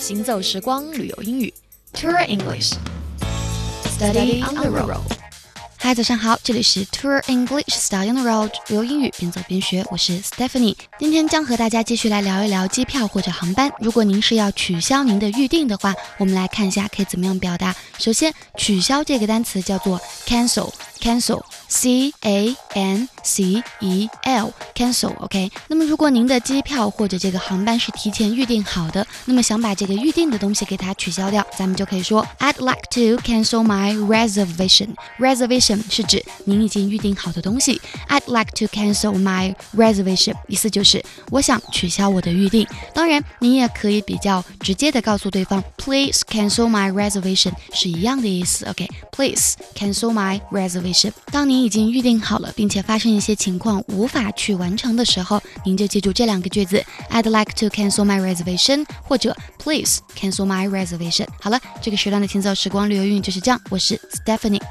行走时光旅游英语，Tour English。Study on the road。嗨，早上好，这里是 Tour English Study on the road，旅游英语边走边学，我是 Stephanie。今天将和大家继续来聊一聊机票或者航班。如果您是要取消您的预定的话，我们来看一下可以怎么样表达。首先，取消这个单词叫做 cancel，cancel。C A N C E L，cancel，OK。那么如果您的机票或者这个航班是提前预定好的，那么想把这个预定的东西给它取消掉，咱们就可以说 I'd like to cancel my reservation。reservation 是指您已经预定好的东西。I'd like to cancel my reservation，意思就是我想取消我的预定。当然，您也可以比较直接的告诉对方，Please cancel my reservation，是一样的意思。OK，Please cancel my reservation。当您已经预定好了，并且发生一些情况无法去完成的时候，您就记住这两个句子：I'd like to cancel my reservation，或者 Please cancel my reservation。好了，这个时段的行走时光旅游英语就是这样。我是 Stephanie。